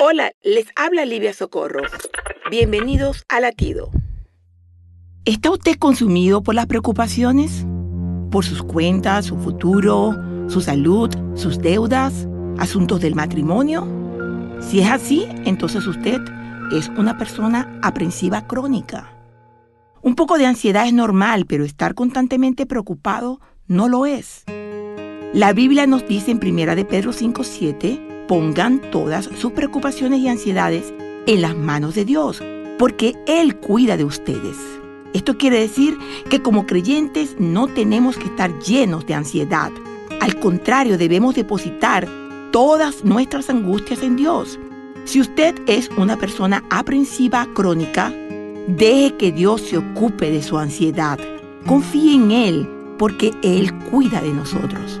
Hola, les habla Livia Socorro. Bienvenidos a Latido. ¿Está usted consumido por las preocupaciones? ¿Por sus cuentas, su futuro, su salud, sus deudas, asuntos del matrimonio? Si es así, entonces usted es una persona aprensiva crónica. Un poco de ansiedad es normal, pero estar constantemente preocupado no lo es. La Biblia nos dice en 1 de Pedro 5:7, pongan todas sus preocupaciones y ansiedades en las manos de Dios, porque Él cuida de ustedes. Esto quiere decir que como creyentes no tenemos que estar llenos de ansiedad. Al contrario, debemos depositar todas nuestras angustias en Dios. Si usted es una persona aprensiva crónica, Deje que Dios se ocupe de su ansiedad. Confíe en Él, porque Él cuida de nosotros.